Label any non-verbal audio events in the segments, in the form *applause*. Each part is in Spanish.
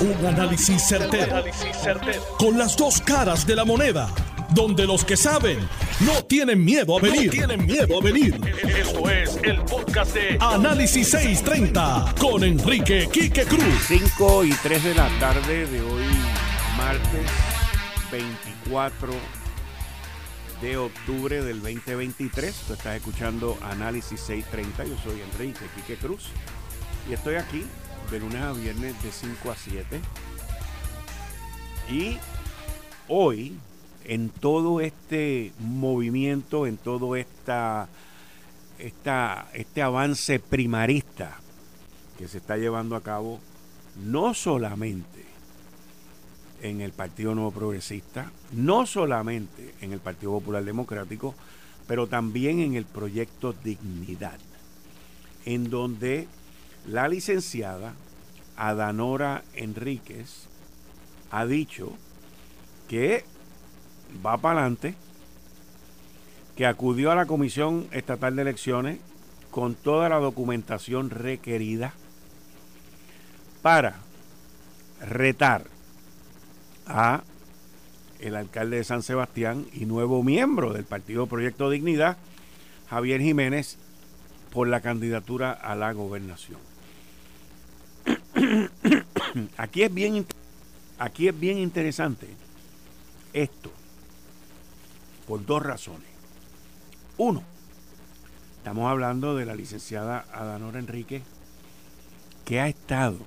Un análisis certero, Con las dos caras de la moneda. Donde los que saben no tienen miedo a venir. tienen miedo a venir. Esto es el podcast de Análisis 630 con Enrique Quique Cruz. 5 y 3 de la tarde de hoy, martes 24 de octubre del 2023. Tú estás escuchando Análisis 630. Yo soy Enrique Quique Cruz y estoy aquí de lunes a viernes de 5 a 7. Y hoy, en todo este movimiento, en todo esta, esta, este avance primarista que se está llevando a cabo, no solamente en el Partido Nuevo Progresista, no solamente en el Partido Popular Democrático, pero también en el proyecto Dignidad, en donde la licenciada Adanora Enríquez ha dicho que va para adelante, que acudió a la Comisión Estatal de Elecciones con toda la documentación requerida para retar a el alcalde de San Sebastián y nuevo miembro del Partido Proyecto Dignidad, Javier Jiménez, por la candidatura a la gobernación. *coughs* aquí es bien aquí es bien interesante esto por dos razones. Uno, estamos hablando de la licenciada Adanora Enrique que ha estado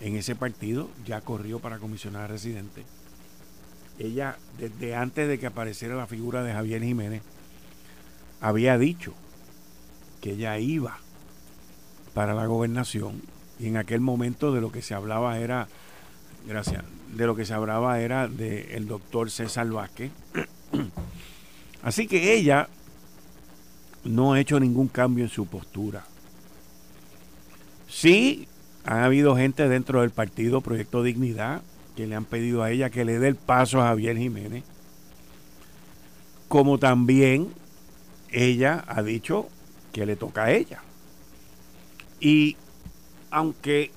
en ese partido, ya corrió para comisionada residente. Ella, desde antes de que apareciera la figura de Javier Jiménez, había dicho que ella iba para la gobernación y en aquel momento de lo que se hablaba era, gracias, de lo que se hablaba era del doctor César Vázquez. *clears throat* Así que ella no ha hecho ningún cambio en su postura. Sí, ha habido gente dentro del partido Proyecto Dignidad que le han pedido a ella que le dé el paso a Javier Jiménez. Como también ella ha dicho que le toca a ella. Y aunque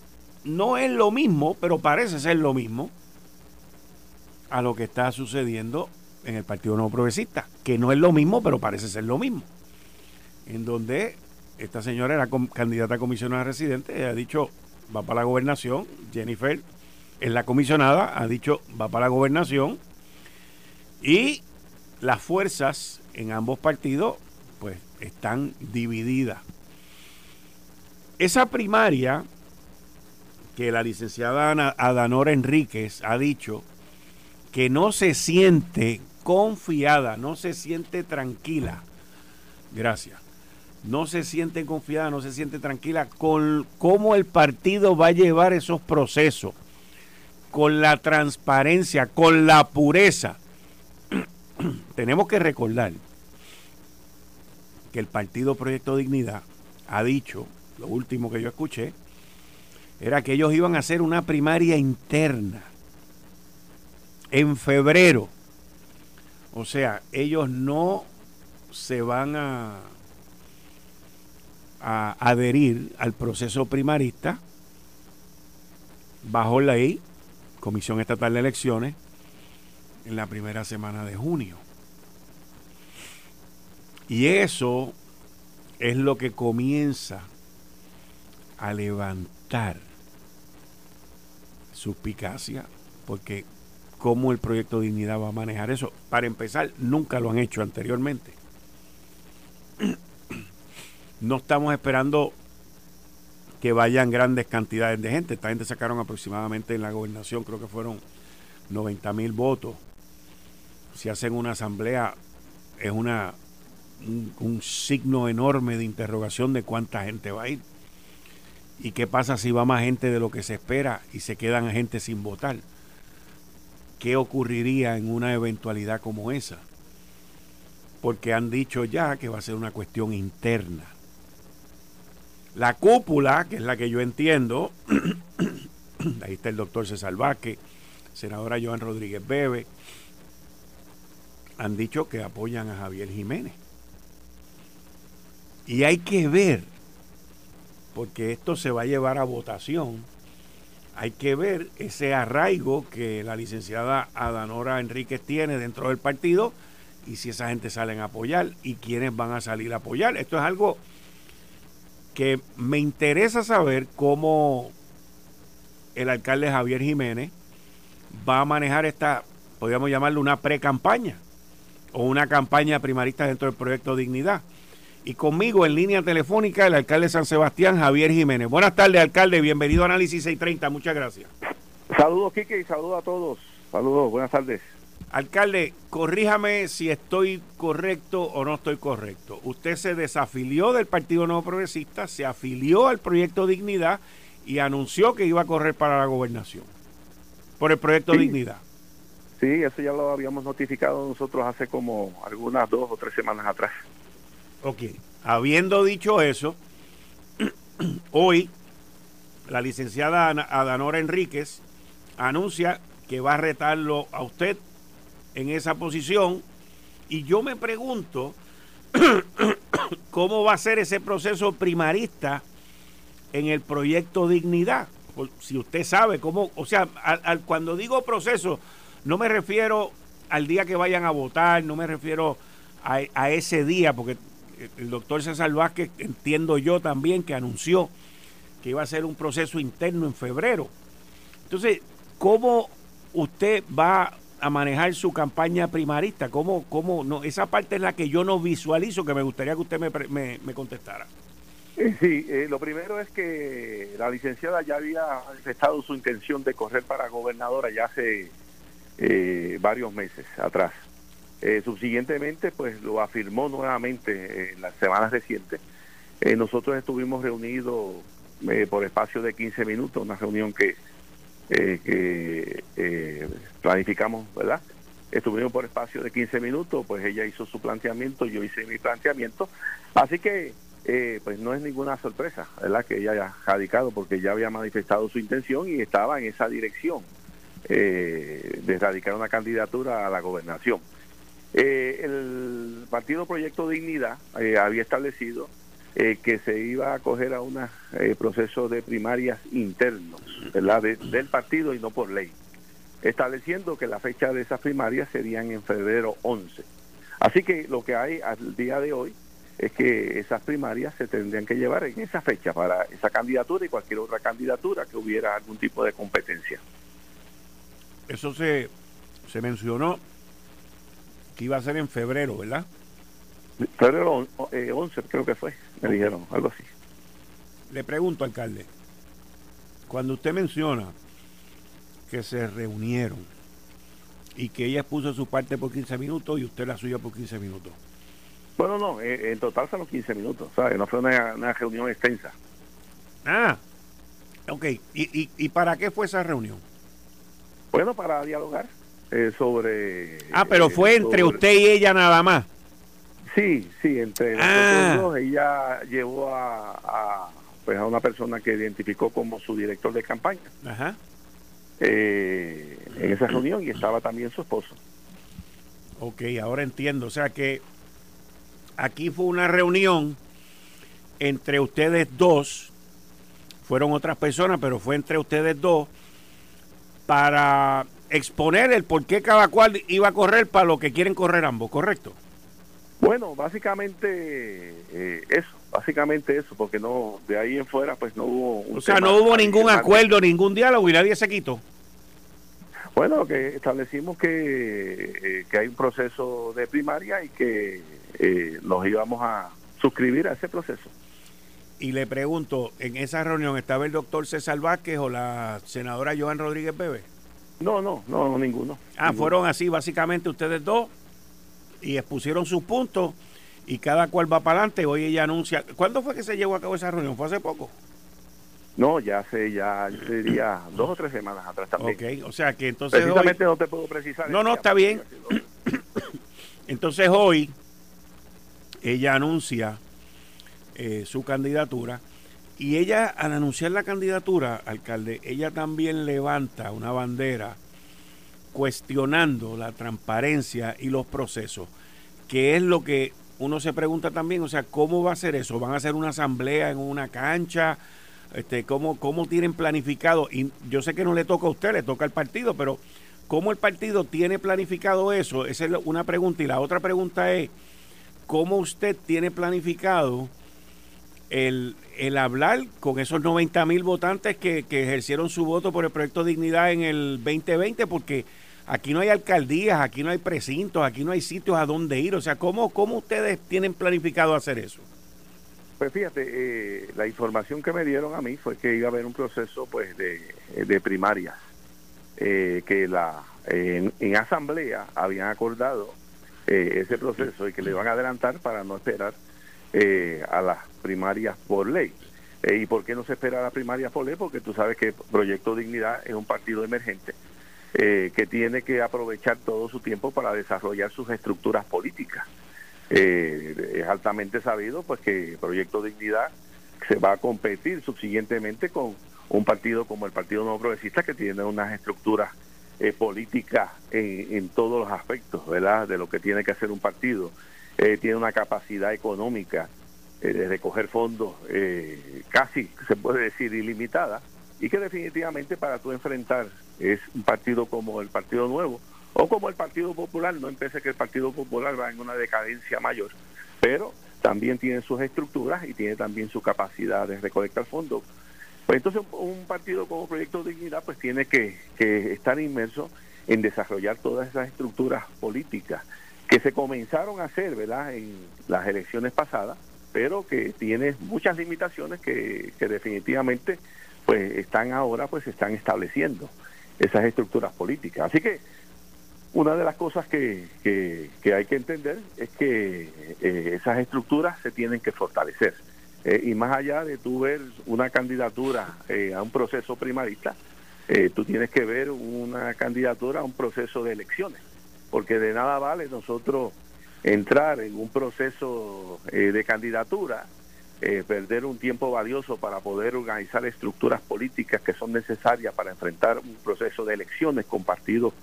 no es lo mismo, pero parece ser lo mismo a lo que está sucediendo en el Partido Nuevo Progresista, que no es lo mismo, pero parece ser lo mismo. En donde esta señora era candidata a comisionada residente y ha dicho va para la gobernación, Jennifer es la comisionada, ha dicho va para la gobernación y las fuerzas en ambos partidos pues están divididas. Esa primaria que la licenciada Adanora Enríquez ha dicho que no se siente confiada, no se siente tranquila. Gracias. No se siente confiada, no se siente tranquila con cómo el partido va a llevar esos procesos, con la transparencia, con la pureza. *clears throat* Tenemos que recordar que el Partido Proyecto Dignidad ha dicho lo último que yo escuché, era que ellos iban a hacer una primaria interna en febrero. O sea, ellos no se van a, adherir al proceso primarista bajo ley, Comisión Estatal de Elecciones, en la primera semana de junio. Y eso es lo que comienza a levantar suspicacia, porque cómo el proyecto Dignidad va a manejar eso. Para empezar, nunca lo han hecho anteriormente. *clears throat* No estamos esperando que vayan grandes cantidades de gente. Esta gente sacaron aproximadamente en la gobernación, creo que fueron 90 mil votos. Si hacen una asamblea, es una un, un signo enorme de interrogación de cuánta gente va a ir. ¿Y qué pasa si va más gente de lo que se espera y se quedan gente sin votar? ¿Qué ocurriría en una eventualidad como esa? Porque han dicho ya que va a ser una cuestión interna. La cúpula, que es la que yo entiendo, *coughs* ahí está el doctor César Vázquez, senadora Joan Rodríguez Bebe, han dicho que apoyan a Javier Jiménez. Y hay que ver porque esto se va a llevar a votación hay que ver ese arraigo que la licenciada Adanora Enríquez tiene dentro del partido y si esa gente salen a apoyar y quiénes van a salir a apoyar. Esto es algo que me interesa saber cómo el alcalde Javier Jiménez va a manejar esta, podríamos llamarlo una pre-campaña o una campaña primarista dentro del proyecto Dignidad. Y conmigo en línea telefónica el alcalde de San Sebastián, Javier Jiménez. Buenas tardes, alcalde. Bienvenido a Análisis 630. Muchas gracias. Saludos, Quique, y saludos a todos. Saludos, buenas tardes. Alcalde, corríjame si estoy correcto o no estoy correcto. Usted se desafilió del Partido Nuevo Progresista, se afilió al proyecto Dignidad y anunció que iba a correr para la gobernación por el proyecto Dignidad. Sí, eso ya lo habíamos notificado nosotros hace como algunas dos o tres semanas atrás. Ok, habiendo dicho eso, *clears throat* hoy la licenciada Adanora Enríquez anuncia que va a retarlo a usted en esa posición y yo me pregunto *clears throat* cómo va a ser ese proceso primarista en el proyecto Dignidad. Si usted sabe cómo, o sea, al, cuando digo proceso, no me refiero al día que vayan a votar, no me refiero a ese día, porque el doctor César Vázquez, entiendo yo también, que anunció que iba a ser un proceso interno en febrero. Entonces, ¿cómo usted va a manejar su campaña primarista? ¿Cómo, cómo no? Esa parte es la que yo no visualizo, que me gustaría que usted me, me, contestara. Eh, sí, eh, lo primero es que la licenciada ya había manifestado su intención de correr para gobernadora ya hace eh, varios meses atrás. Eh, subsiguientemente, pues lo afirmó nuevamente en las semanas recientes. Eh, nosotros estuvimos reunidos eh, por espacio de 15 minutos, una reunión que, que planificamos, ¿verdad? Estuvimos por espacio de 15 minutos, pues ella hizo su planteamiento, yo hice mi planteamiento. Así que, pues no es ninguna sorpresa, ¿verdad? Que ella haya radicado porque ya había manifestado su intención y estaba en esa dirección de radicar una candidatura a la gobernación. Eh, el Partido Proyecto Dignidad eh, había establecido eh, que se iba a acoger a un proceso de primarias internos ¿verdad? del partido y no por ley, estableciendo que la fecha de esas primarias serían en febrero 11. Así que lo que hay al día de hoy es que esas primarias se tendrían que llevar en esa fecha para esa candidatura y cualquier otra candidatura que hubiera algún tipo de competencia. Eso se, se mencionó que iba a ser en febrero, ¿verdad? Febrero 11 eh, creo que fue, me dijeron, algo así. Le pregunto, alcalde, cuando usted menciona que se reunieron y que ella puso su parte por 15 minutos y usted la suya por 15 minutos. Bueno, no, eh, en total son los 15 minutos, ¿sabes? No fue una, reunión extensa. Ah, ok. ¿Y, y para qué fue esa reunión? Bueno, para dialogar. Eh, sobre... Ah, pero fue entre usted y ella nada más. Sí, sí, entre ah. nosotros dos. Ella llevó a, pues a una persona que identificó como su director de campaña. Ajá. Eh, en esa reunión y estaba también su esposo. Ok, ahora entiendo. O sea que aquí fue una reunión entre ustedes dos. Fueron otras personas, pero fue entre ustedes dos para exponer el por qué cada cual iba a correr para lo que quieren correr ambos, ¿correcto? Bueno, básicamente eh, eso, básicamente eso, porque no de ahí en fuera pues no hubo... o sea, no hubo ningún acuerdo, ningún diálogo y nadie se quitó. Bueno, que establecimos que, eh, que hay un proceso de primaria y que eh, nos íbamos a suscribir a ese proceso. Y le pregunto, ¿en esa reunión estaba el doctor César Vázquez o la senadora Joan Rodríguez Bebe? No, no, no, ninguno. Ah, fueron así básicamente ustedes dos y expusieron sus puntos y cada cual va para adelante. Hoy ella anuncia. ¿Cuándo fue que se llevó a cabo esa reunión? ¿Fue hace poco? No, ya hace, ya diría dos o tres semanas atrás también. Ok, o sea que entonces. Precisamente no te puedo precisar. No, no, está bien. *coughs* entonces hoy ella anuncia eh, su candidatura y ella, al anunciar la candidatura, alcalde, ella también levanta una bandera cuestionando la transparencia y los procesos, que es lo que uno se pregunta también, o sea, ¿cómo va a ser eso? ¿Van a hacer una asamblea en una cancha? Este, ¿cómo, ¿Cómo tienen planificado? Y yo sé que no le toca a usted, le toca al partido, pero ¿cómo el partido tiene planificado eso? Esa es una pregunta. Y la otra pregunta es, ¿cómo usted tiene planificado el, el hablar con esos 90 mil votantes que, que ejercieron su voto por el proyecto Dignidad en el 2020? Porque aquí no hay alcaldías, aquí no hay precintos, aquí no hay sitios a donde ir. O sea, ¿cómo, cómo ustedes tienen planificado hacer eso? Pues fíjate, eh, la información que me dieron a mí fue que iba a haber un proceso pues de, de primaria, eh, que la en, asamblea habían acordado eh, ese proceso y que le iban a adelantar para no esperar a las primarias por ley. ¿Y por qué no se espera a las primarias por ley? Porque tú sabes que Proyecto Dignidad es un partido emergente que tiene que aprovechar todo su tiempo para desarrollar sus estructuras políticas. Eh, es altamente sabido pues que Proyecto Dignidad se va a competir subsiguientemente con un partido como el Partido Nuevo Progresista que tiene unas estructuras eh, políticas en, todos los aspectos, ¿verdad? De lo que tiene que hacer un partido. Eh, tiene una capacidad económica de recoger fondos casi, se puede decir, ilimitada y que definitivamente para tú enfrentar es un partido como el Partido Nuevo, o como el Partido Popular, no empecé que el Partido Popular va en una decadencia mayor, pero también tiene sus estructuras y tiene también su capacidad de recolectar fondos. Pues entonces un partido como Proyecto Dignidad pues tiene que, estar inmerso en desarrollar todas esas estructuras políticas que se comenzaron a hacer, ¿verdad?, en las elecciones pasadas, pero que tiene muchas limitaciones que, que definitivamente pues están ahora pues están estableciendo esas estructuras políticas. Así que una de las cosas que, que, hay que entender es que eh, esas estructuras se tienen que fortalecer. Eh, y más allá de tú ver una candidatura eh, a un proceso primarista, tú tienes que ver una candidatura a un proceso de elecciones, porque de nada vale nosotros entrar en un proceso de candidatura, perder un tiempo valioso para poder organizar estructuras políticas que son necesarias para enfrentar un proceso de elecciones con partidos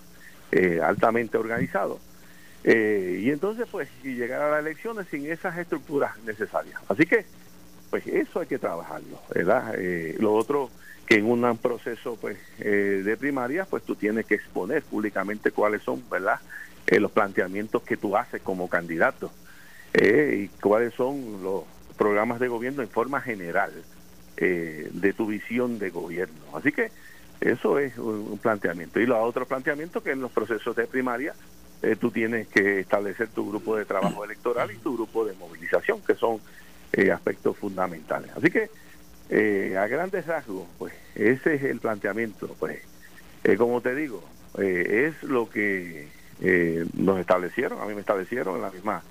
eh, altamente organizado. Eh, y entonces, pues, llegar a las elecciones sin esas estructuras necesarias. Así que, pues, eso hay que trabajarlo, ¿verdad? Eh, lo otro, en un proceso, pues, de primaria, pues, tú tienes que exponer públicamente cuáles son, ¿verdad? los planteamientos que tú haces como candidato y cuáles son los programas de gobierno en forma general de tu visión de gobierno. Así que, eso es un, planteamiento. Y lo otro planteamiento que en los procesos de primaria eh, tú tienes que establecer tu grupo de trabajo electoral y tu grupo de movilización, que son eh, aspectos fundamentales. Así que eh, a grandes rasgos, pues ese es el planteamiento. Pues como te digo, es lo que nos establecieron, a mí me establecieron en la misma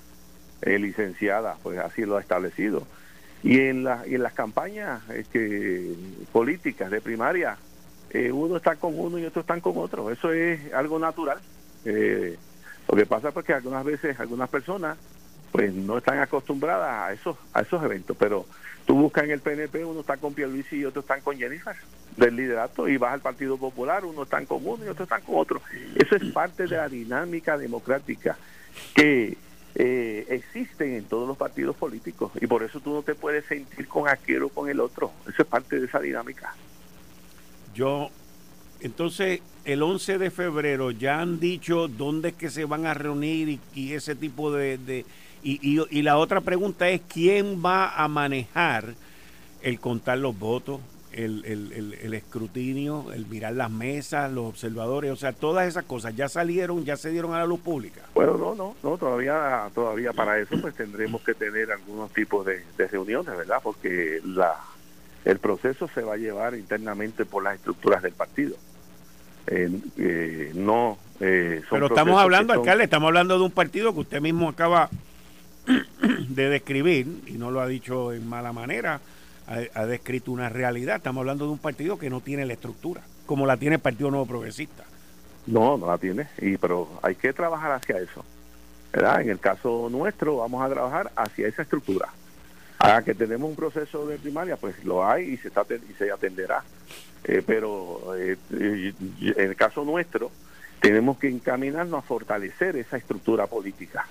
licenciada, pues así lo ha establecido. Y en, la, y en las campañas este, políticas de primaria, eh, uno está con uno y otro están con otro. Eso es algo natural. Eh, lo que pasa es que algunas veces algunas personas pues no están acostumbradas a esos a esos eventos, pero tú buscas en el PNP, uno está con Pierluisi y otro están con Jennifer del liderato y vas al Partido Popular, uno están con uno y otro están con otro. Eso es parte de la dinámica democrática que eh, existen en todos los partidos políticos y por eso tú no te puedes sentir con aquel o con el otro. Eso es parte de esa dinámica. Yo, entonces, el 11 de febrero ya han dicho dónde es que se van a reunir y, ese tipo de... y, y, la otra pregunta es, ¿quién va a manejar el contar los votos, el, el, el, escrutinio, el mirar las mesas, los observadores, o sea, todas esas cosas ya salieron, ya se dieron a la luz pública. Bueno, no, no, no, todavía, todavía para eso pues tendremos que tener algunos tipos de, de reuniones, ¿verdad? Porque la, el proceso se va a llevar internamente por las estructuras del partido. Eh, no eh, Pero estamos hablando, alcalde, estamos hablando de un partido que usted mismo acaba *coughs* de describir, y no lo ha dicho en mala manera, ha, descrito una realidad. Estamos hablando de un partido que no tiene la estructura, como la tiene el Partido Nuevo Progresista. No, no la tiene, y pero hay que trabajar hacia eso. ¿verdad? En el caso nuestro, vamos a trabajar hacia esa estructura. Ah, que tenemos un proceso de primaria, pues lo hay y se, está, y se atenderá. Eh, pero eh, en el caso nuestro, tenemos que encaminarnos a fortalecer esa estructura política.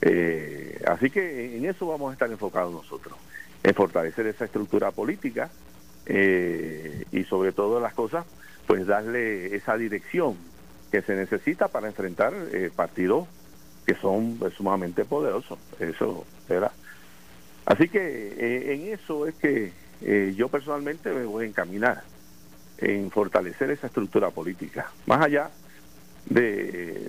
Eh, así que en eso vamos a estar enfocados nosotros, en fortalecer esa estructura política eh, y sobre todo las cosas, pues darle esa dirección que se necesita para enfrentar eh, partidos que son sumamente poderosos. Eso, ¿verdad? Así que eh, en eso es que eh, yo personalmente me voy a encaminar en fortalecer esa estructura política, más allá de,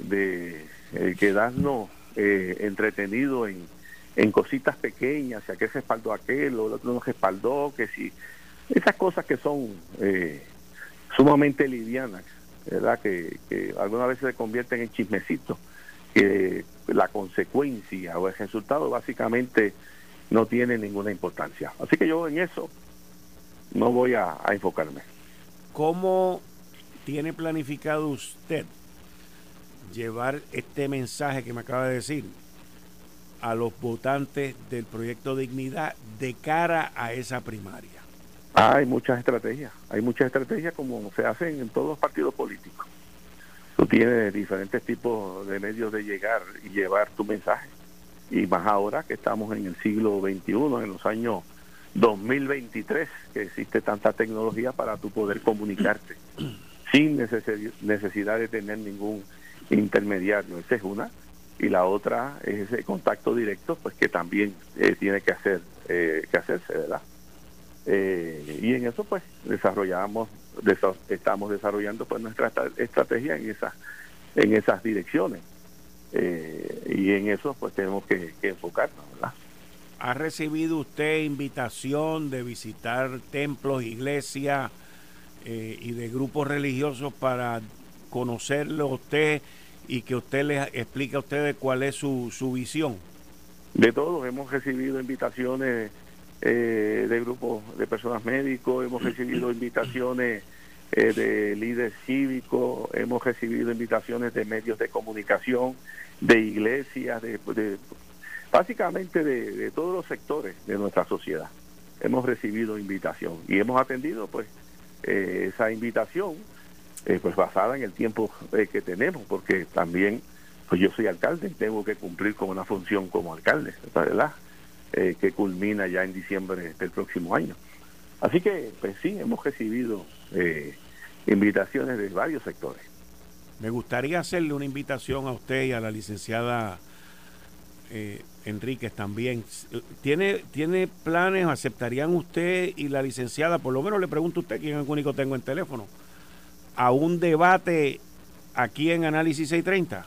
de quedarnos entretenidos en, en cositas pequeñas, si aquel respaldó aquel, o el otro no respaldó, que si esas cosas que son sumamente livianas, ¿verdad? Que, que algunas veces se convierten en chismecitos, que la consecuencia o el resultado básicamente no tiene ninguna importancia. Así que yo en eso no voy a, enfocarme. ¿Cómo tiene planificado usted llevar este mensaje que me acaba de decir a los votantes del proyecto Dignidad de cara a esa primaria? hay muchas estrategias, hay muchas estrategias como se hacen en todos los partidos políticos. Tú tienes diferentes tipos de medios de llegar y llevar tu mensaje. Y más ahora que estamos en el siglo XXI, en los años 2023, que existe tanta tecnología para tu poder comunicarte *clears throat* sin necesidad de tener ningún intermediario. Esa es una. Y la otra es ese contacto directo, pues que también eh, tiene que hacer eh, que hacerse, ¿verdad? Eh, y en eso pues desarrollamos, estamos desarrollando pues nuestra estrategia en esas, en esas direcciones. Y en eso pues tenemos que, enfocarnos, ¿verdad? ¿Ha recibido usted invitación de visitar templos, iglesias y de grupos religiosos para conocerlo usted y que usted les explique a ustedes cuál es su, su visión? De todos, hemos recibido invitaciones eh, de grupos de personas médicos, hemos recibido *clears throat* invitaciones eh, de líderes cívicos, hemos recibido invitaciones de medios de comunicación, de iglesias, de, básicamente de, todos los sectores de nuestra sociedad. Hemos recibido invitación y hemos atendido pues eh, esa invitación pues basada en el tiempo que tenemos, porque también pues yo soy alcalde y tengo que cumplir con una función como alcalde, ¿verdad? Eh, que culmina ya en diciembre del próximo año. Así que, pues sí, hemos recibido eh, invitaciones de varios sectores. Me gustaría hacerle una invitación a usted y a la licenciada eh, Enríquez también. ¿Tiene, ¿Tiene planes, aceptarían usted y la licenciada, por lo menos le pregunto a usted, quién es el único tengo en teléfono, a un debate aquí en Análisis 630?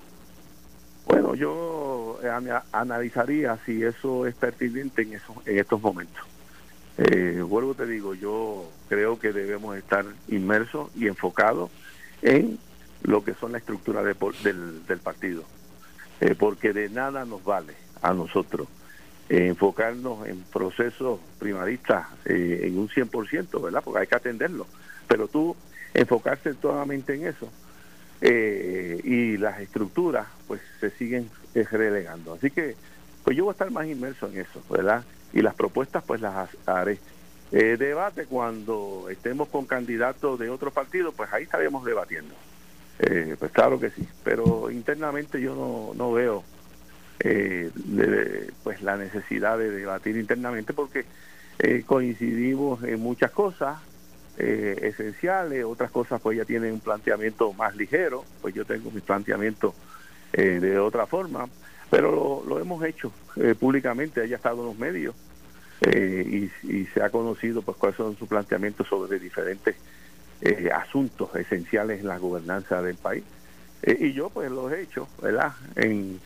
Bueno, yo eh, analizaría si eso es pertinente en, eso, en estos momentos. Eh, vuelvo te digo, yo creo que debemos estar inmersos y enfocados en lo que son la estructura del, del, partido, eh, porque de nada nos vale a nosotros enfocarnos en procesos primaristas en un 100%, ¿verdad? Porque hay que atenderlo, pero tú enfocarse totalmente en eso, eh, y las estructuras pues se siguen eh, relegando. Así que pues yo voy a estar más inmerso en eso, ¿verdad? Y las propuestas pues las haré. Eh, debate cuando estemos con candidatos de otros partidos, pues ahí estaremos debatiendo. Eh, pues claro que sí, pero internamente yo no, no veo pues la necesidad de debatir internamente porque coincidimos en muchas cosas, eh, esenciales, otras cosas pues ya tienen un planteamiento más ligero, pues yo tengo mi planteamiento eh, de otra forma, pero lo, hemos hecho eh, públicamente, haya estado en los medios y, se ha conocido pues cuáles son sus planteamientos sobre diferentes asuntos esenciales en la gobernanza del país. y yo pues lo he hecho, ¿verdad? En,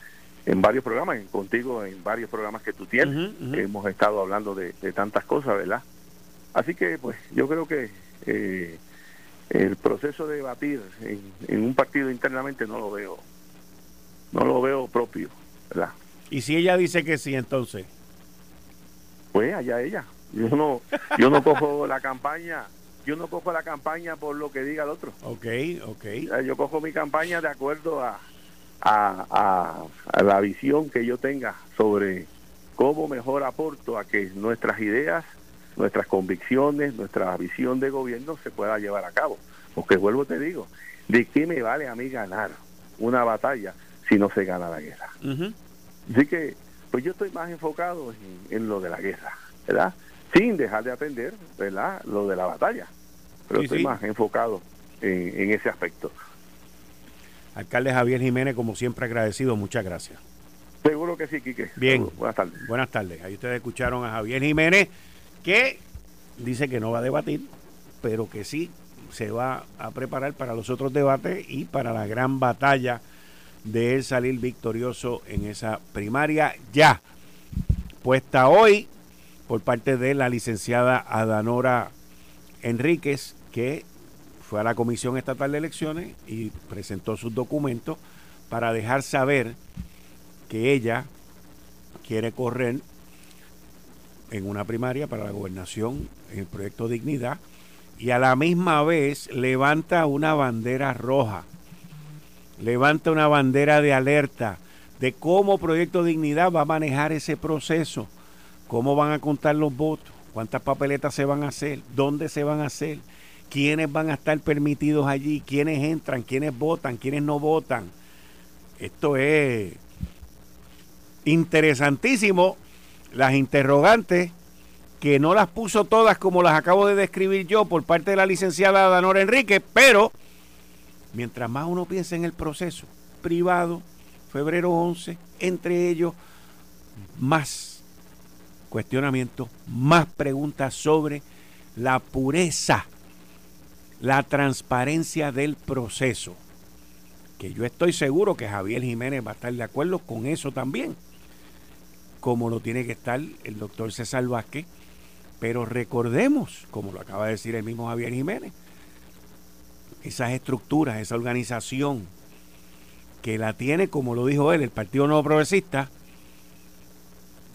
en varios programas, contigo en varios programas que tú tienes, hemos estado hablando de, de tantas cosas, ¿verdad? Así que, pues, yo creo que eh, el proceso de debatir en, un partido internamente no lo veo, no lo veo propio, ¿verdad? Y si ella dice que sí, entonces. Pues allá ella. Yo no, yo no cojo la campaña, yo no cojo la campaña por lo que diga el otro. Ok, ok. Yo cojo mi campaña de acuerdo a, a, a la visión que yo tenga sobre cómo mejor aporto a que nuestras ideas nuestras convicciones, nuestra visión de gobierno se pueda llevar a cabo. Porque vuelvo te digo, ¿de qué me vale a mí ganar una batalla si no se gana la guerra? Así que, pues yo estoy más enfocado en, lo de la guerra, ¿verdad? sin dejar de atender ¿verdad? lo de la batalla. Pero estoy más enfocado en, ese aspecto. Alcalde Javier Jiménez, como siempre agradecido, muchas gracias. Seguro que sí, Quique. Bien. Buenas tardes. Buenas tardes. Ahí ustedes escucharon a Javier Jiménez, que dice que no va a debatir, pero que sí se va a preparar para los otros debates y para la gran batalla de él salir victorioso en esa primaria ya puesta hoy por parte de la licenciada Adanora Enríquez, que fue a la Comisión Estatal de Elecciones y presentó sus documentos para dejar saber que ella quiere correr en una primaria para la gobernación en el proyecto Dignidad y a la misma vez levanta una bandera roja, levanta una bandera de alerta de cómo Proyecto Dignidad va a manejar ese proceso, cómo van a contar los votos, cuántas papeletas se van a hacer, dónde se van a hacer, quiénes van a estar permitidos allí, quiénes entran, quiénes votan, quiénes no votan. Esto es interesantísimo. Las interrogantes que no las puso todas como las acabo de describir yo por parte de la licenciada Danora Enrique, pero mientras más uno piensa en el proceso privado, febrero 11, entre ellos, más cuestionamientos, más preguntas sobre la pureza, la transparencia del proceso. Que yo estoy seguro que Javier Jiménez va a estar de acuerdo con eso también, como lo tiene que estar el doctor César Vázquez pero recordemos, como lo acaba de decir el mismo Javier Jiménez, esas estructuras, esa organización que la tiene, como lo dijo él, el Partido Nuevo Progresista,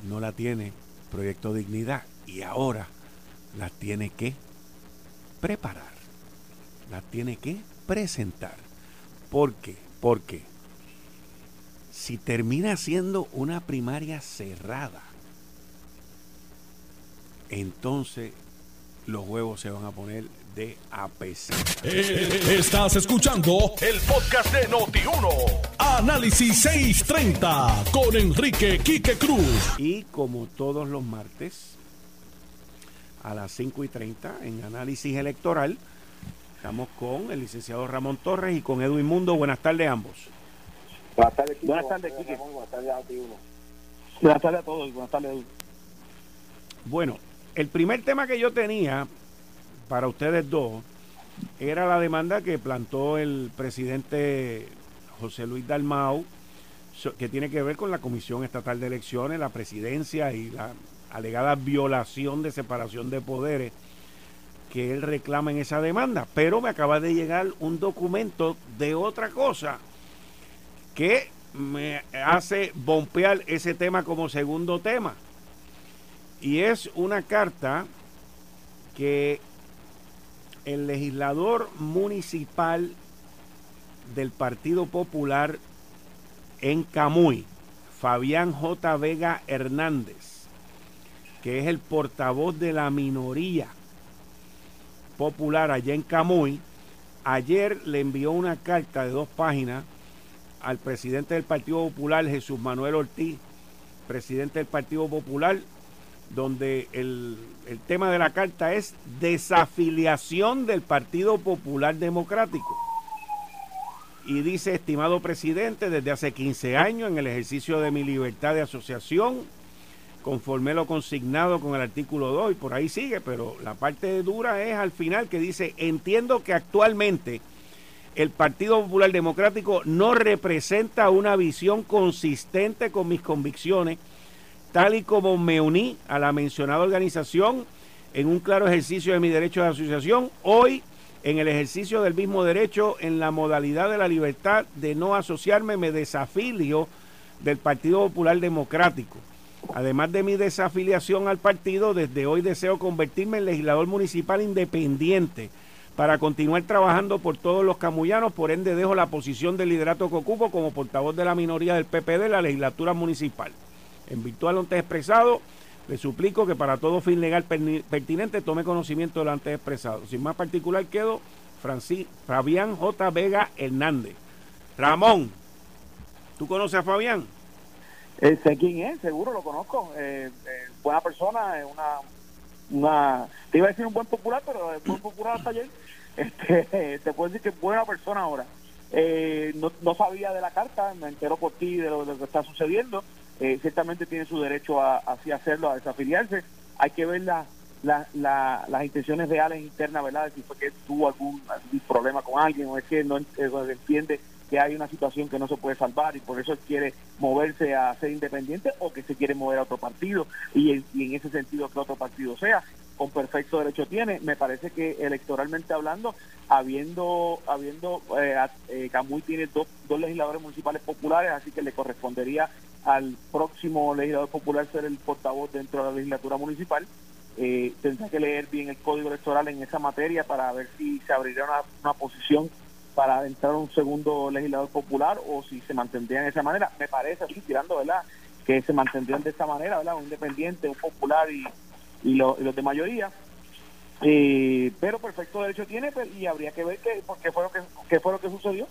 no la tiene Proyecto Dignidad y ahora las tiene que preparar, las tiene que presentar. ¿Por qué? Porque si termina siendo una primaria cerrada, entonces los huevos se van a poner de APC. Eh, estás escuchando el podcast de Noti1. Análisis 630 con Enrique Quique Cruz. Y como todos los martes, a las 5 y 30 en Análisis Electoral, estamos con el licenciado Ramón Torres y con Edwin Mundo. Buenas tardes ambos. Buenas tardes. Buenas tardes. Buenas tardes a Buenas tardes a todos. Buenas tardes. Bueno, el primer tema que yo tenía para ustedes dos era la demanda que plantó el presidente José Luis Dalmau, que tiene que ver con la Comisión Estatal de Elecciones, la presidencia y la alegada violación de separación de poderes que él reclama en esa demanda. Pero me acaba de llegar un documento de otra cosa que me hace bompear ese tema como segundo tema. Y es una carta que el legislador municipal del Partido Popular en Camuy, Fabián J. Vega Hernández, que es el portavoz de la minoría popular allá en Camuy, ayer le envió una carta de dos páginas al presidente del Partido Popular, Jesús Manuel Ortiz, presidente del Partido Popular, donde el, tema de la carta es desafiliación del Partido Popular Democrático. Y dice, estimado presidente, desde hace 15 años en el ejercicio de mi libertad de asociación, conforme lo consignado con el artículo 2, y por ahí sigue, pero la parte dura es al final que dice, entiendo que actualmente el Partido Popular Democrático no representa una visión consistente con mis convicciones tal y como me uní a la mencionada organización en un claro ejercicio de mi derecho de asociación, hoy en el ejercicio del mismo derecho en la modalidad de la libertad de no asociarme, me desafilio del Partido Popular Democrático. Además de mi desafiliación al partido, desde hoy deseo convertirme en legislador municipal independiente para continuar trabajando por todos los camullanos, por ende dejo la posición de liderato que como portavoz de la minoría del PPD en la legislatura municipal. En virtual lo antes expresado, le suplico que para todo fin legal pertinente tome conocimiento de lo antes expresado. Sin más particular quedo Francis, Fabián J. Vega Hernández. Ramón, ¿tú conoces a Fabián? Eh, sé quién es, seguro lo conozco. Eh, eh, buena persona, una una, te iba a decir un buen popular, pero el buen popular hasta ayer, este, *laughs* te puedo decir que es buena persona ahora. Eh, no, no, sabía de la carta, me entero por ti de lo, que está sucediendo. Eh, ciertamente tiene su derecho a así hacerlo, a desafiliarse. Hay que ver la, la, las intenciones reales internas, ¿verdad? De si fue que tuvo algún, problema con alguien o es que no entiende que hay una situación que no se puede salvar y por eso quiere moverse a ser independiente o que se quiere mover a otro partido y en, y en ese sentido que otro partido sea con perfecto derecho tiene. Me parece que electoralmente hablando, habiendo, habiendo eh, eh, Camuy tiene dos, dos legisladores municipales populares, así que le correspondería al próximo legislador popular ser el portavoz dentro de la legislatura municipal. Eh, tendrá que leer bien el código electoral en esa materia para ver si se abriría una, una posición para entrar un segundo legislador popular o si se mantendrían de esa manera. Me parece así, tirando, ¿verdad? Que se mantendrían de esa manera, ¿verdad? Un independiente, un popular y, y, los de mayoría. Eh, pero perfecto derecho tiene pues, y habría que ver qué, qué, fue lo que, qué fue lo que sucedió.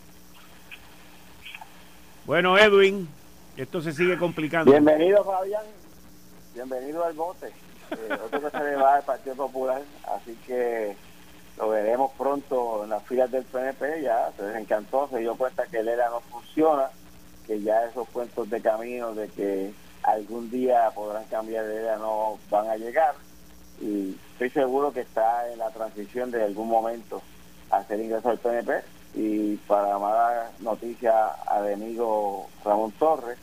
Bueno, Edwin, esto se sigue complicando. Bienvenido, Fabián. Bienvenido al bote. Eh, otro que se le va al Partido Popular, así que lo veremos pronto en las filas del PNP, ya se desencantó, se dio cuenta que el ERA no funciona, que ya esos cuentos de camino de que algún día podrán cambiar de ERA no van a llegar y estoy seguro que está en la transición de algún momento a hacer ingreso al PNP y para más noticia a amigo Ramón Torres,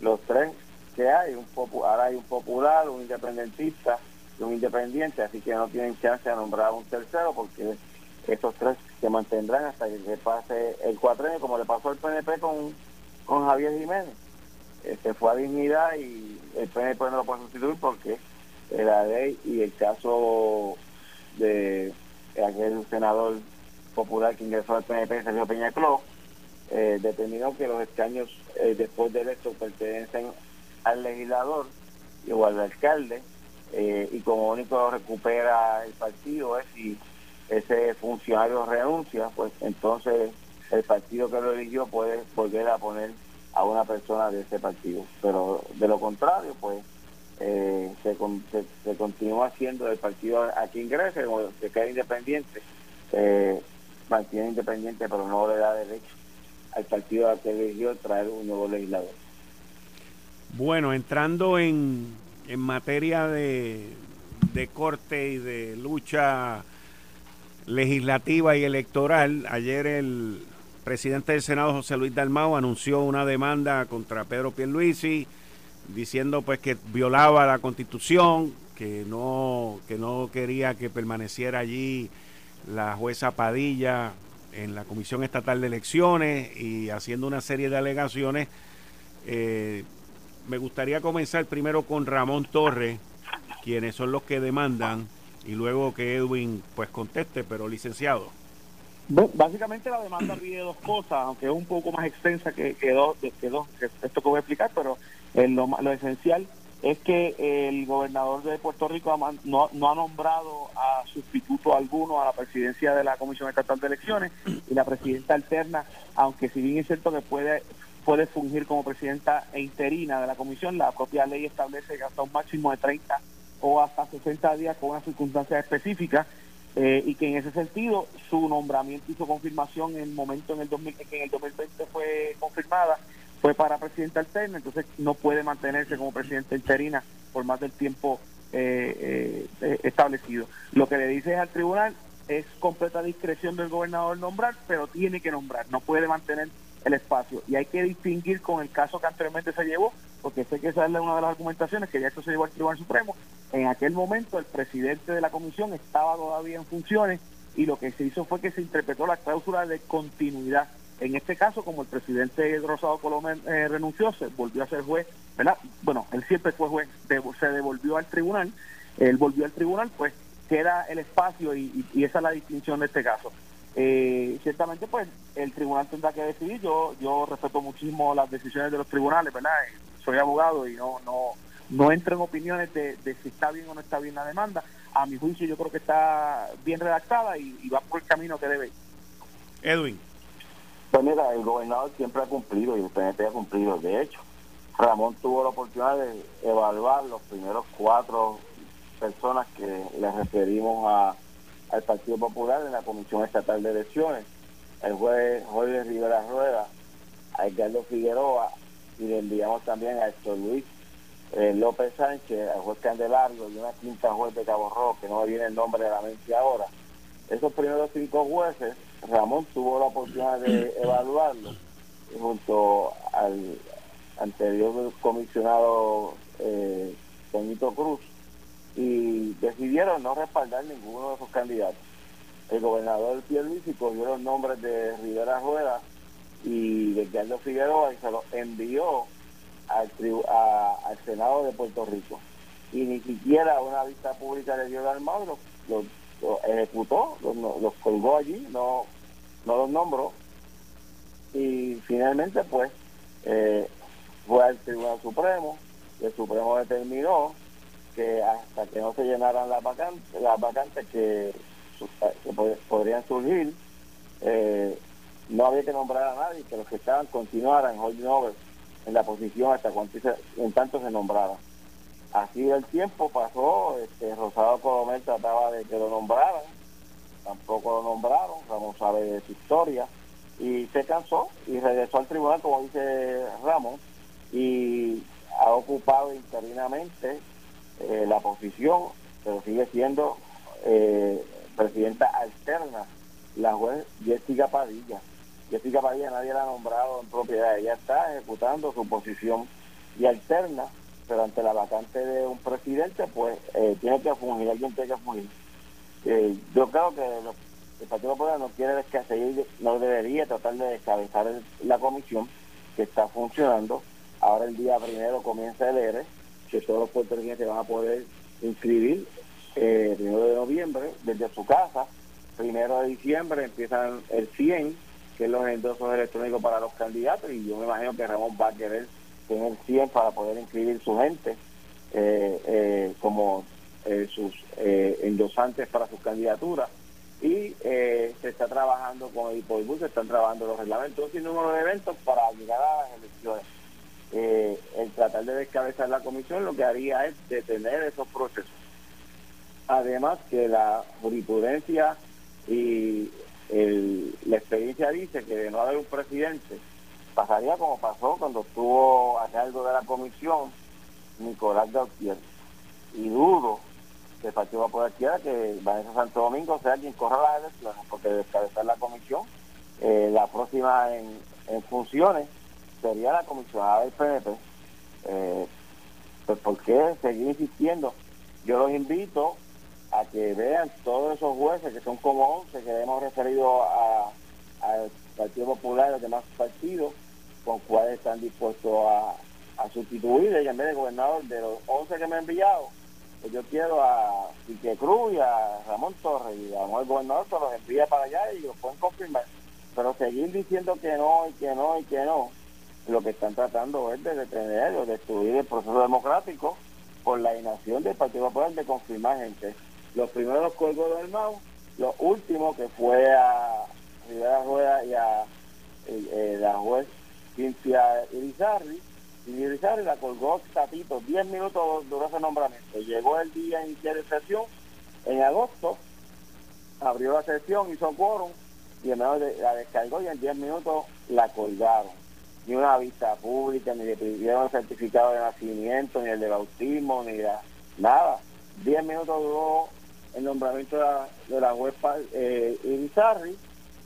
los tres que hay, un ahora hay un popular, un independentista un independiente, así que no tienen chance de nombrar un tercero porque estos tres se mantendrán hasta que se pase el cuatrenio, como le pasó al PNP con, con Javier Jiménez. Se fue a dignidad y el PNP no lo puede sustituir porque la ley y el caso de aquel senador popular que ingresó al PNP, Sergio Peña Cló, eh, determinó que los escaños eh, después de esto pertenecen al legislador o al alcalde eh, y como único recupera el partido es si ese funcionario renuncia, pues entonces el partido que lo eligió puede volver a poner a una persona de ese partido. Pero de lo contrario, pues eh, se, se, continúa haciendo el partido a quien ingrese, o se queda independiente, eh, mantiene independiente, pero no le da derecho al partido al que eligió traer un nuevo legislador. Bueno, entrando en en materia de, corte y de lucha legislativa y electoral, ayer el presidente del Senado, José Luis Dalmau, anunció una demanda contra Pedro Pierluisi, diciendo pues que violaba la constitución, que no, que no quería que permaneciera allí la jueza Padilla en la Comisión Estatal de Elecciones y haciendo una serie de alegaciones eh, me gustaría comenzar primero con Ramón Torres, quienes son los que demandan, y luego que Edwin pues conteste, pero licenciado. Básicamente la demanda pide dos cosas, aunque es un poco más extensa que, que, dos, que, esto que voy a explicar, pero lo, lo, esencial es que el gobernador de Puerto Rico no, no, ha nombrado a sustituto alguno a la presidencia de la Comisión Estatal de Elecciones y la presidenta alterna, aunque si bien es cierto que puede puede fungir como presidenta e interina de la comisión. La propia ley establece que hasta un máximo de 30 o hasta 60 días con una circunstancia específica eh, y que en ese sentido su nombramiento y su confirmación en el momento en el 2000, que en el 2020 fue confirmada fue para presidenta alterna, entonces no puede mantenerse como presidenta interina por más del tiempo eh, eh, establecido. Lo que le dice al tribunal es completa discreción del gobernador nombrar, pero tiene que nombrar, no puede mantener el espacio. Y hay que distinguir con el caso que anteriormente se llevó, porque sé que esa es una de las argumentaciones, que ya esto se llevó al Tribunal Supremo. En aquel momento el presidente de la comisión estaba todavía en funciones y lo que se hizo fue que se interpretó la cláusula de continuidad. En este caso, como el presidente Rosado Colomé eh, renunció, se volvió a ser juez, ¿verdad? Bueno, él siempre fue juez, se devolvió al tribunal, él volvió al tribunal, pues queda el espacio y esa es la distinción de este caso. Eh, ciertamente pues el tribunal tendrá que decidir. Yo yo respeto muchísimo las decisiones de los tribunales verdad soy abogado y no no no entro en opiniones de, si está bien o no está bien la demanda. A mi juicio yo creo que está bien redactada y, va por el camino que debe Edwin. Pues mira el gobernador siempre ha cumplido y el PNP ha cumplido de hecho Ramón tuvo la oportunidad de evaluar los primeros cuatro personas que le referimos a, al Partido Popular en la Comisión Estatal de Elecciones. El juez Jorge Rivera Rueda, a Edgardo Figueroa y le enviamos también a Héctor Luis eh, López Sánchez, al juez Candelario y una quinta juez de Cabo Rojo, que no me viene el nombre de la mente ahora. Esos primeros cinco jueces, Ramón tuvo la oportunidad de evaluarlo junto al anterior comisionado eh, Cruz y decidieron no respaldar ninguno de esos candidatos. El gobernador Pierluisi cogió los nombres de Rivera Rueda y de Carlos Figueroa y se los envió al, al Senado de Puerto Rico. Y ni siquiera una vista pública le dio al Mauro, los, ejecutó, los, colgó allí, no, no los nombró. Y finalmente, pues, eh, fue al Tribunal Supremo, el Supremo determinó que hasta que no se llenaran las vacantes, las vacantes que, podrían surgir, eh, no había que nombrar a nadie, que los que estaban continuaran holding over en la posición hasta cuando en tanto se nombrara. Así el tiempo pasó, este, Rosado Colomel trataba de que lo nombraran, tampoco lo nombraron, Ramón sabe de su historia, y se cansó y regresó al tribunal, como dice Ramón, y ha ocupado interinamente eh, la posición, pero sigue siendo eh, presidenta alterna, la juez Jessica Padilla. Jessica Padilla nadie la ha nombrado en propiedad, ella está ejecutando su posición y alterna, pero ante la vacante de un presidente, pues eh, tiene que fungir, alguien tiene que fungir. yo creo que el Partido Popular no quiere descabezar, no debería tratar de descabezar la comisión que está funcionando. Ahora el día primero comienza el ERE, que todos los puertorriqueños se van a poder inscribir eh, el primero de noviembre desde su casa. Primero de diciembre empiezan el 100 que es los endosos electrónicos para los candidatos, y yo me imagino que Ramón va a querer tener 100 para poder inscribir su gente eh, eh, como eh, sus endosantes para sus candidaturas. Y se está trabajando con el IPOIBUS, se están trabajando los reglamentos y número de eventos para llegar a las elecciones. El tratar de descabezar la comisión lo que haría es detener esos procesos. Además que la jurisprudencia y el, la experiencia dice que de no haber un presidente, pasaría como pasó cuando estuvo a cargo de la comisión Nicolás Gautier. Y dudo que el Partido Popular quiera que Vanessa Santo Domingo sea quien corra las elecciones, porque descabezar la comisión, eh, la próxima en, funciones sería la comisionada del PNP. Eh, pues ¿por qué seguir insistiendo? Yo los invito a que vean todos esos jueces, que son como 11, que hemos referido al Partido Popular y los demás partidos, con cuáles están dispuestos a, a sustituir y en vez de gobernador de los 11 que me han enviado, pues yo quiero a Pique Cruz y a Ramón Torres y a el gobernador que los envía para allá y los pueden confirmar. Pero seguir diciendo que no y que no y que no, lo que están tratando es de detener o destruir el proceso democrático por la inacción del Partido Popular de confirmar gente los primeros colgó del MAU, los últimos que fue a Rivera Rueda y a eh, la juez Cintia Irizarri, y la colgó Tatito, 10 minutos duró ese nombramiento. Llegó el día inicial de sesión, en agosto, abrió la sesión, hizo quórum, y en menos de, la descargó y en 10 minutos la colgaron. Ni una vista pública, ni le pidieron el certificado de nacimiento, ni el de bautismo, ni nada. 10 minutos duró el nombramiento de la, de la eh, Irizarri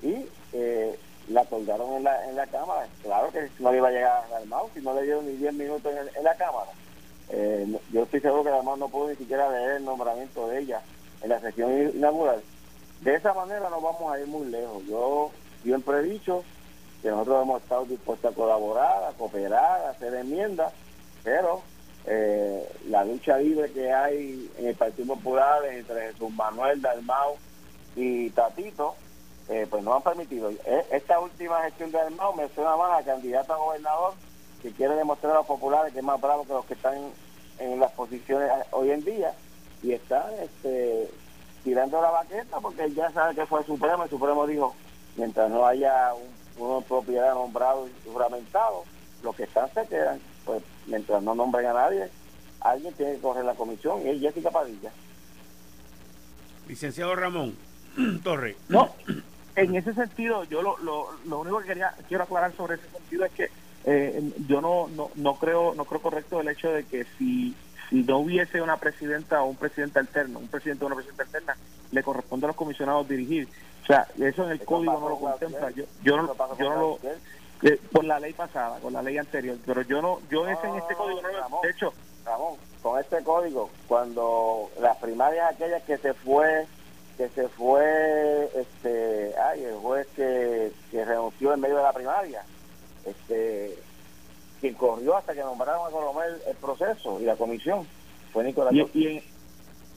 y eh, la colgaron en la, en la Cámara. Claro que no le iba a llegar al mouse si no le dieron ni 10 minutos en, la Cámara. Eh, yo estoy seguro que además no pudo ni siquiera leer el nombramiento de ella en la sesión inaugural. De esa manera no vamos a ir muy lejos. Yo siempre he dicho que nosotros hemos estado dispuestos a colaborar, a cooperar, a hacer enmiendas, pero eh, la lucha libre que hay en el Partido Popular entre Jesús Manuel Dalmau y Tatito, eh, pues no han permitido. Eh, esta última gestión de Dalmau me suena más a candidato a gobernador que quiere demostrar a los populares que es más bravo que los que están en las posiciones hoy en día y está este, tirando la baqueta porque ya sabe que fue el Supremo. El Supremo dijo, mientras no haya un, una propiedad nombrado y juramentado, los que están se quedan pues mientras no nombren a nadie, alguien tiene que correr la comisión y es Jessica Padilla. Licenciado Ramón *clears throat* Torre. No, en ese sentido, yo lo, lo, lo único que quería quiero aclarar sobre ese sentido es que eh, yo no, no, no creo no creo correcto el hecho de que si si no hubiese una presidenta o un presidente alterno, un presidente o una presidenta alterna, le corresponde a los comisionados dirigir. O sea, eso en el código no lo contempla. Yo, yo no, yo no lo eh, por la ley pasada, con la ley anterior, pero yo no, yo ese en este código no lo he hecho. Ramón, con este código, cuando las primarias aquellas que se fue que se fue este ay el juez que, que renunció en medio de la primaria este quien corrió hasta que nombraron a Colomel el proceso y la comisión fue Nicolás y,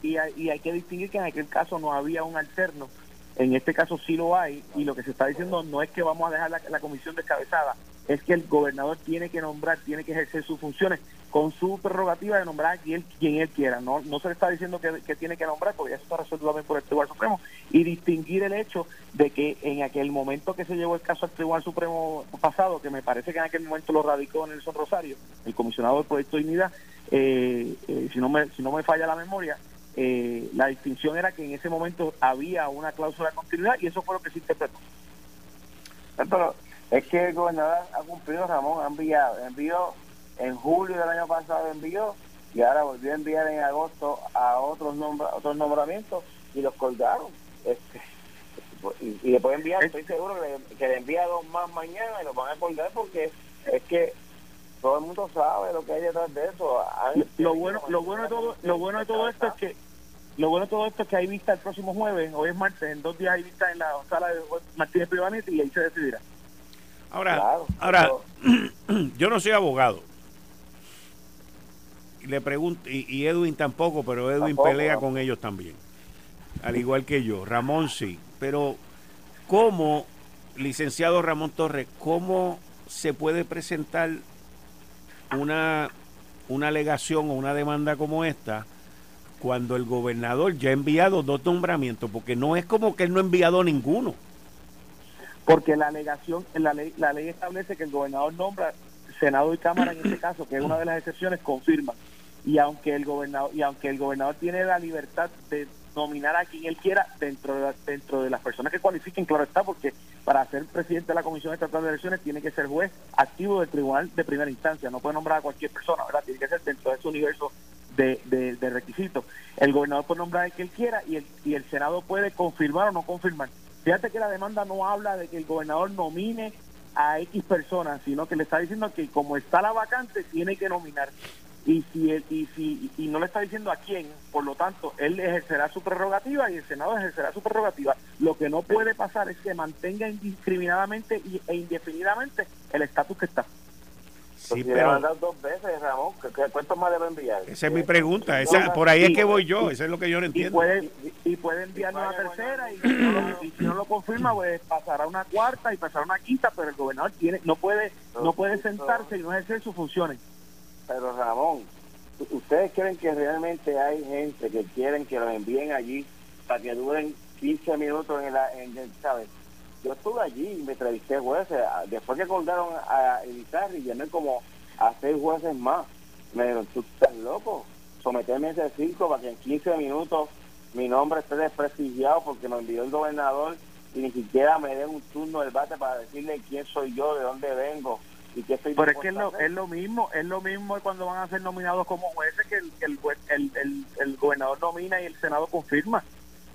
y, hay, y hay que distinguir que en aquel caso no había un alterno en este caso sí lo hay y lo que se está diciendo no es que vamos a dejar la, comisión descabezada, es que el gobernador tiene que nombrar, tiene que ejercer sus funciones con su prerrogativa de nombrar a quien, quien él quiera. No, no se le está diciendo que, tiene que nombrar, porque eso está resuelto también por el Tribunal Supremo. Y distinguir el hecho de que en aquel momento que se llevó el caso al Tribunal Supremo pasado, que me parece que en aquel momento lo radicó Nelson Rosario, el comisionado del Proyecto de Dignidad, eh, eh, si, no me, si no me falla la memoria, eh, la distinción era que en ese momento había una cláusula de continuidad y eso fue lo que se interpretó. Pero es que el gobernador ha cumplido, Ramón, ha enviado, envió en julio del año pasado envió y ahora volvió a enviar en agosto a otros nombra, otros nombramientos y los colgaron. Este, y, y después enviar, estoy seguro que le, envía dos más mañana y los van a colgar porque es que todo el mundo sabe lo que hay detrás de eso. lo bueno, lo bueno de todo, lo bueno de todo esto es que lo bueno de todo esto es que hay vista el próximo jueves, hoy es martes, en dos días hay vista en la sala de Martínez Privanetti y ahí se decidirá. Ahora, ahora *clears throat* yo no soy abogado. Le pregunto, y, Edwin tampoco, pero Edwin pelea con ellos también. Al igual que yo. Ramón sí. Pero, ¿cómo, licenciado Ramón Torres, cómo se puede presentar una, una alegación o una demanda como esta? Cuando el gobernador ya ha enviado dos nombramientos, porque no es como que él no ha enviado ninguno. Porque la alegación, la ley, la ley establece que el gobernador nombra Senado y Cámara en este caso, que es una de las excepciones, confirma. Y aunque el gobernador, y aunque el gobernador tiene la libertad de nominar a quien él quiera dentro de, dentro de las personas que cualifiquen, claro está, porque para ser presidente de la Comisión Estatal de Elecciones tiene que ser juez activo del Tribunal de Primera Instancia, no puede nombrar a cualquier persona, ¿verdad? Tiene que ser dentro de ese universo de, de, requisitos. El gobernador puede nombrar el que él quiera y el, y el Senado puede confirmar o no confirmar. Fíjate que la demanda no habla de que el gobernador nomine a X personas, sino que le está diciendo que como está la vacante, tiene que nominar. Y si, él, y, si y no le está diciendo a quién, por lo tanto, él ejercerá su prerrogativa y el Senado ejercerá su prerrogativa. Lo que no puede pasar es que mantenga indiscriminadamente e indefinidamente el estatus que está. Sí, pero... dos veces, Ramón, ¿cuántos más debe enviar? Esa es mi pregunta, esa, por ahí es que voy yo, eso es lo que yo no entiendo. Y puede, y puede enviar una tercera y si, no lo, si no lo confirma, pues pasará una cuarta y pasará una quinta, pero el gobernador tiene no puede no puede sentarse y no ejercer sus funciones. Pero Ramón, ¿ustedes creen que realmente hay gente que quieren que lo envíen allí para que duren 15 minutos en, la, en el, ¿sabes? Yo estuve allí y me entrevisté jueces. Después que colgaron a y llamé como a seis jueces más. Me dijeron, tú estás loco. Someterme a ese circo para que en 15 minutos mi nombre esté desprestigiado porque me envió el gobernador y ni siquiera me den un turno del bate para decirle quién soy yo, de dónde vengo y qué estoy Pero es que es lo, es lo mismo, es lo mismo cuando van a ser nominados como jueces que el, el, el, el, el gobernador nomina y el Senado confirma.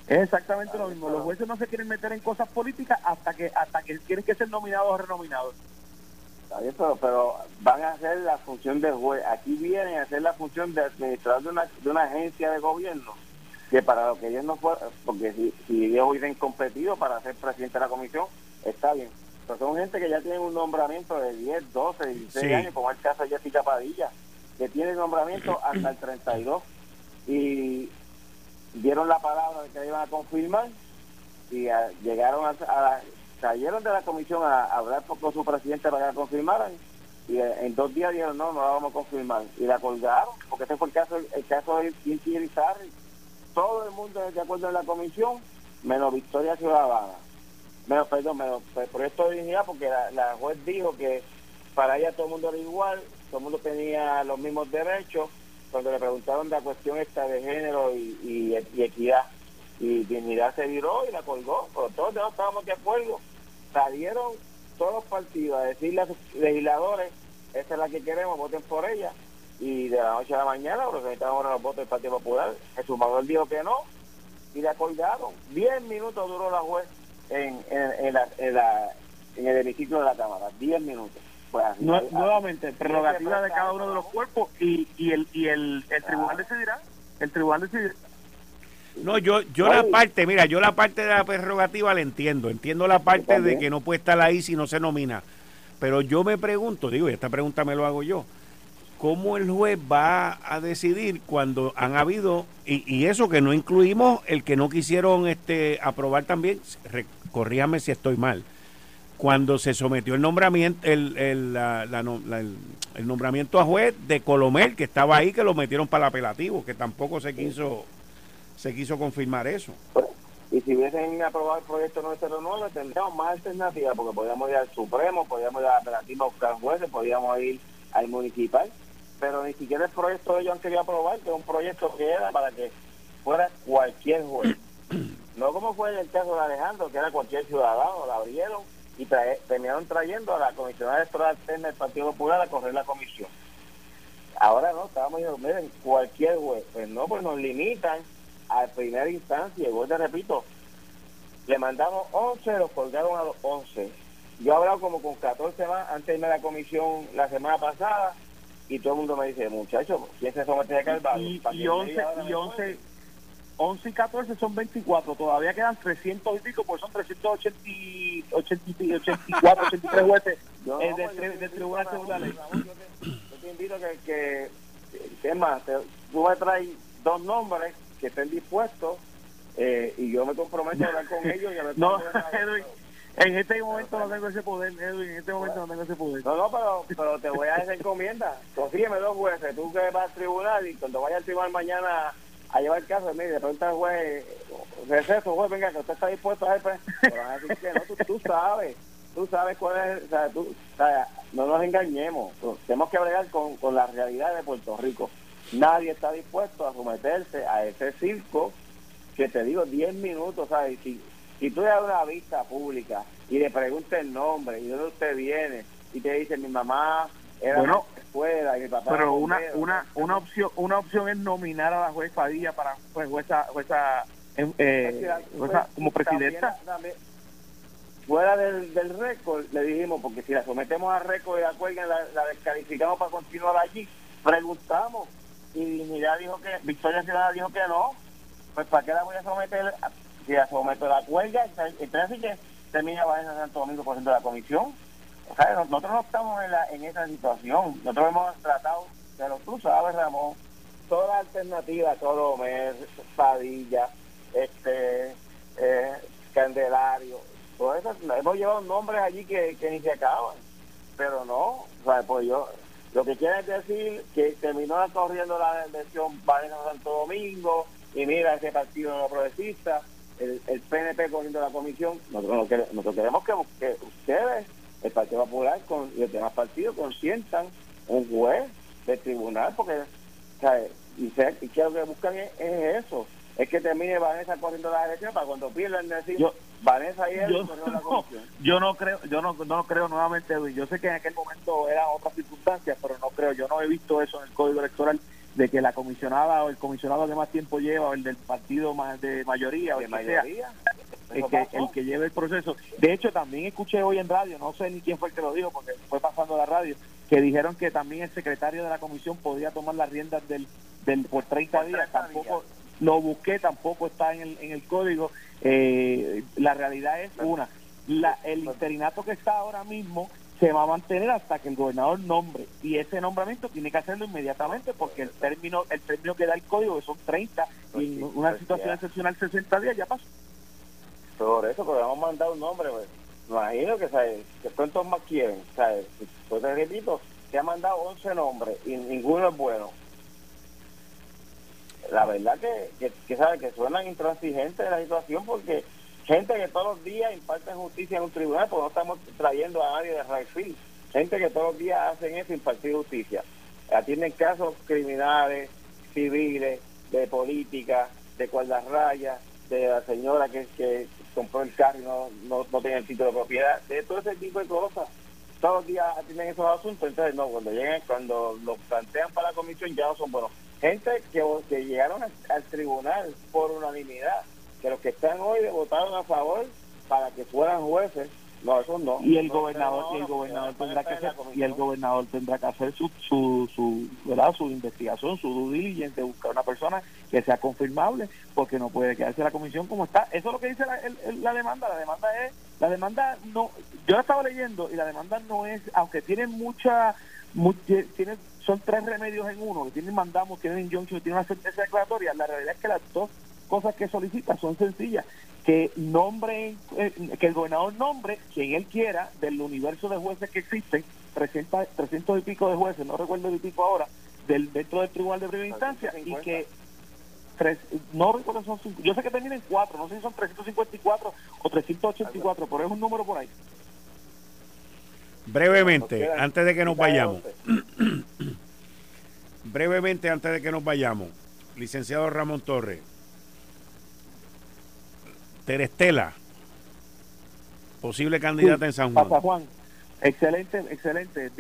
Es exactamente lo mismo. Los jueces no se quieren meter en cosas políticas hasta que hasta que tienen que ser nominados o renominados. Pero, pero van a hacer la función de juez. Aquí vienen a hacer la función de administrador de una, de una agencia de gobierno que para lo que ellos no fueron, porque si, si ellos hubiesen competido para ser presidente de la comisión, está bien. Pero son gente que ya tienen un nombramiento de 10, 12, 16 años, como el caso de Jessica Padilla, que tiene nombramiento hasta el 32. Y dieron la palabra de que iban a confirmar y llegaron a, a, cayeron de la comisión a, hablar con su presidente para que la confirmaran y eh, en dos días dijeron no, no la vamos a confirmar y la colgaron porque ese fue el caso el caso de Quincy Rizarri todo el mundo de acuerdo en la comisión menos Victoria Ciudadana. Menos perdón menos pues, proyecto de dignidad porque la, la juez dijo que para ella todo el mundo era igual todo el mundo tenía los mismos derechos cuando le preguntaron de la cuestión esta de género y, y, equidad. y Dignidad se viró y la colgó, pero todos estábamos de acuerdo. Salieron todos los partidos a decirle a sus legisladores, esta es la que queremos, voten por ella. Y de la noche a la mañana, porque necesitábamos los votos del Partido Popular, Jesús Manuel dijo que no, y la colgaron. Diez minutos duró la juez en, en, la, en, el hemiciclo de la Cámara, diez minutos. Pues nuevamente, prerrogativa de cada uno de los cuerpos y, y el, y el, el tribunal decidirá. El tribunal decidirá. No, yo, yo la parte, mira, yo la parte de la prerrogativa la entiendo. Entiendo la parte de que no puede estar ahí si no se nomina. Pero yo me pregunto, digo, y esta pregunta me lo hago yo, ¿cómo el juez va a decidir cuando han habido, y, y eso que no incluimos el que no quisieron este aprobar también, corríjame si estoy mal, cuando se sometió el nombramiento, el, el, el nombramiento a juez de Colomel, que estaba ahí, que lo metieron para el apelativo, que tampoco se quiso se quiso confirmar eso. Y si hubiesen aprobado el proyecto 909, tendríamos más alternativas, porque podíamos ir al Supremo, podíamos ir a la apelativa a buscar jueces, podíamos ir al municipal, pero ni siquiera el proyecto ellos han querido aprobar, que es un proyecto que era para que fuera cualquier juez. *clears throat* No como fue en el caso de Alejandro, que era cualquier ciudadano, la abrieron y terminaron trayendo a la comisionada electoral del Partido Popular a correr la comisión. Ahora no, estábamos diciendo, miren, cualquier juez, pues no, pues nos limitan a primera instancia, y te repito, le mandamos 11, los colgaron a los 11. Yo he hablado como con 14 más antes de irme a la comisión la semana pasada y todo el mundo me dice, muchachos, ¿quién se somete a Calvario? Y, y, 11, y 11, 11 y 14 son 24, todavía quedan 300 y pico, pues son 384, 83 jueces *laughs* yo, eh, de, de, Tribunal Yo te, invito que, que, que, más, tú me traes dos nombres que estén dispuestos eh, y yo me comprometo a hablar con ellos y a ver *laughs* no, Edwin, en este momento no tengo ese poder, Edwin, en este momento no tengo ese poder. No, no, pero, pero te voy a hacer encomienda. Consígueme dos jueces, tú que vas al tribunal y cuando vayas al tribunal mañana a llevar el caso, mire, de pronto el juez, receso, juez, venga, que usted está dispuesto a hacer, pues, *laughs* a decir que no, tú, sabes, tú sabes cuál es, o sea, tú, o sea, no nos engañemos, tenemos que bregar con, con la realidad de Puerto Rico. Nadie está dispuesto a someterse a ese circo que te digo 10 minutos, ¿sabes? Si, si tú le das una vista pública y le preguntas el nombre y de dónde usted viene y te dice mi mamá era bueno, escuela y mi papá pero una una una opción una opción es nominar a la juez Padilla para pues, jueza jueza, eh, como presidenta fuera del, del récord le dijimos porque si la sometemos a récord y la cuelgan la, la descalificamos para continuar allí preguntamos y Dignidad dijo que, Victoria Ciudadana dijo que no, pues ¿para qué la voy a someter? Si la someto la cuelga, entonces así que termina Vanessa Santo Domingo por ciento de la comisión. Nosotros no estamos en, la, en esa situación, nosotros hemos tratado, pero tú sabes, Ramón, todas las alternativas, Colomer, Padilla, este, eh, Candelario, todo eso, hemos llevado nombres allí que, ni se acaban, pero no, o sea, pues yo, lo que quiere decir que terminó corriendo la elección Vanessa Santo Domingo y mira ese partido no progresista, el, el PNP corriendo la comisión. Nosotros, nosotros queremos que, ustedes, el Partido Popular con, y los demás partidos, consientan un juez del tribunal, porque y, se, y que lo que buscan es, eso, es que termine Vanessa corriendo la elección para cuando pierdan decir yo, Vanessa y él yo, la comisión. *laughs* yo no creo, yo no, no creo nuevamente, yo sé que en aquel momento eran otras circunstancias, pero no creo, yo no he visto eso en el código electoral de que la comisionada o el comisionado que más tiempo lleva o el del partido más de mayoría o el mayoría el que, el que lleve el proceso. De hecho, también escuché hoy en radio, no sé ni quién fue el que lo dijo, porque fue pasando la radio, que dijeron que también el secretario de la comisión podía tomar las riendas del, del por 30, días. Tampoco, lo busqué, tampoco está en el, en el código. Eh, la realidad es una, la, el interinato que está ahora mismo se va a mantener hasta que el gobernador nombre y ese nombramiento tiene que hacerlo inmediatamente porque el término el término que da el código que son 30 y pues una pues situación excepcional 60 días ya pasó por eso porque hemos mandado un nombre pues. imagino que ¿sabes? que cuántos más quieren ¿sabes? pues te repito se ha mandado 11 nombres y ninguno es bueno la verdad que, que, que, que suenan intransigentes la situación porque gente que todos los días imparten justicia en un tribunal, pues no estamos trayendo a nadie de Rayfield. Gente que todos los días hacen eso, impartir justicia. Atienden casos criminales, civiles, de política, de rayas, de la señora que, que compró el carro y no, no, no tiene el título de propiedad, de todo ese tipo de cosas. Todos los días tienen esos asuntos, entonces no, cuando lleguen, cuando lo plantean para la comisión ya no son buenos. Gente que, que llegaron al, tribunal por unanimidad, que los que están hoy votaron a favor para que fueran jueces, no, eso no. Y el gobernador, y el gobernador tendrá que hacer, y el gobernador tendrá que hacer su, su, su, ¿verdad? su investigación, su due diligence, buscar una persona que sea confirmable, porque no puede quedarse la comisión como está. Eso es lo que dice la, la demanda. La demanda es, la demanda no, yo la estaba leyendo y la demanda no es, aunque tiene mucha, tiene, son tres remedios en uno, que tienen mandamos, tienen injunction, tienen una sentencia declaratoria. La realidad es que las dos cosas que solicita son sencillas que nombre, eh, que el gobernador nombre quien él quiera del universo de jueces que existen, 300, 300 y pico de jueces, no recuerdo el pico ahora, del dentro del tribunal de primera instancia y que tres, no recuerdo son yo sé que termina en cuatro, no sé si son 354 o 384, pero es un número por ahí. Brevemente, antes de que nos vayamos, *clears throat* brevemente antes de que nos vayamos, licenciado Ramón Torres, Terestela, posible candidata en San Juan. Juan. Excelente, excelente.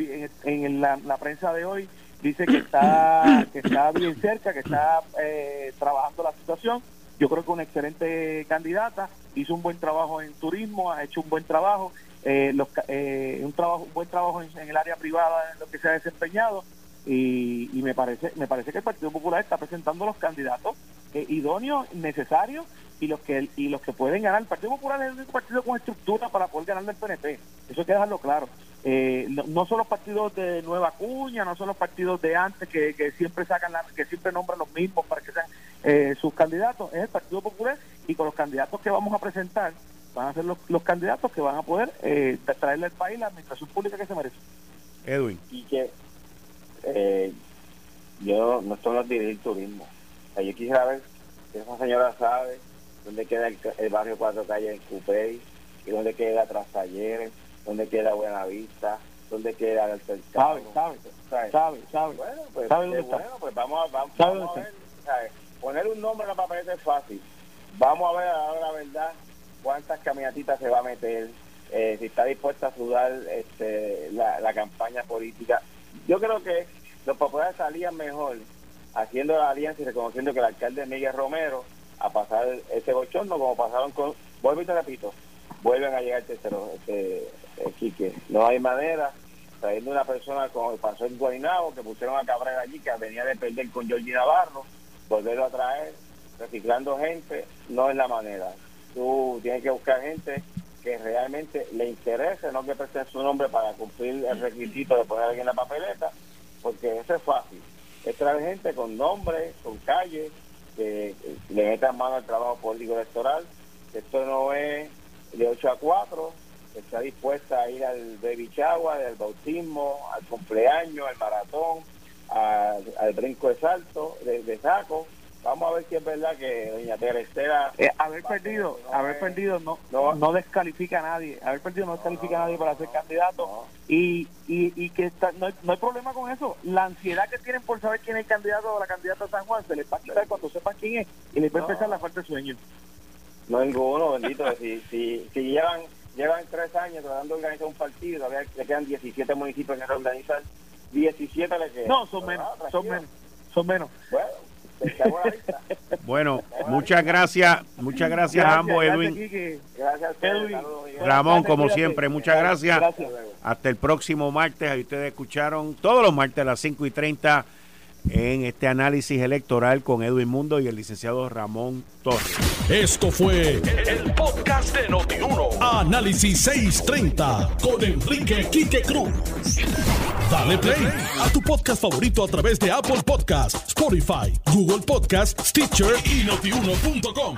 En, la, prensa de hoy dice que está que está bien cerca, que está eh, trabajando la situación. Yo creo que una excelente candidata, hizo un buen trabajo en turismo, ha hecho un buen trabajo, eh, eh, un trabajo, un buen trabajo en, el área privada en lo que se ha desempeñado y, y, me parece me parece que el Partido Popular está presentando los candidatos idóneos, necesarios y los que y los que pueden ganar. El Partido Popular es el único partido con estructura para poder ganar el PNP. Eso hay que dejarlo claro. Eh, no, son los partidos de Nueva Cuña, no son los partidos de antes que, siempre sacan la, que siempre nombran los mismos para que sean eh, sus candidatos. Es el Partido Popular y con los candidatos que vamos a presentar van a ser los, los candidatos que van a poder eh, traerle al país la administración pública que se merece. Edwin. Y que eh, yo no estoy en dirigir turismo. Yo quisiera ver si esa señora sabe dónde queda el, barrio Cuatro Calles en Cupey, y dónde queda Tras Talleres, dónde queda Buenavista, dónde queda el cercano. Sabe, sabe, sabe, sabe. Bueno, pues, bueno, pues vamos, a, vamos, a ver, poner un nombre en la papeleta es fácil. Vamos a ver ahora la verdad cuántas caminatitas se va a meter, eh, si está dispuesta a sudar este, la, la campaña política. Yo creo que los populares salían mejor haciendo la alianza y reconociendo que el alcalde Miguel Romero a pasar ese bochorno como pasaron con, vuelvo y te repito, vuelven a llegar tercero, este, Quique. No hay manera, trayendo una persona como pasó en Guaynabo, que pusieron a Cabrera allí, que venía de perder con Georgie Navarro, volverlo a traer, reciclando gente, no es la manera. Tú tienes que buscar gente que realmente le interese, no que preste su nombre para cumplir el requisito de poner alguien en la papeleta, porque eso es fácil. Es traer gente con nombre, con calle, que, le metan mano al trabajo político electoral. Esto no es de 8 a 4, está dispuesta a ir al baby al bautismo, al cumpleaños, al maratón, al, brinco de salto, de, saco. Vamos a ver si es verdad que doña Terestera... Eh, haber perdido, haber perdido no, no, descalifica a nadie, haber perdido no descalifica a nadie para ser candidato y, y, y que está, no, hay, no hay problema con eso. La ansiedad que tienen por saber quién es el candidato o la candidata a San Juan se les va a quitar cuando sepan quién es y les va a empezar la falta de sueño. No ninguno, bendito. si, si, si llevan llevan tres años tratando de organizar un partido, todavía le quedan 17 municipios que organizar, 17 le quedan. No, son menos, son menos, son menos. Bueno, bueno, muchas gracias, muchas gracias, a ambos, Edwin. Gracias, Edwin. Ramón, como siempre, muchas gracias. Hasta el próximo martes. Ahí ustedes escucharon todos los martes a las 5 y 30 en este análisis electoral con Edwin Mundo y el licenciado Ramón Torres. Esto fue el, podcast de Notiuno. Análisis 630 con Enrique Quique Cruz. Dale play a tu podcast favorito a través de Apple Podcasts, Spotify, Google Podcasts, Stitcher y notiuno.com.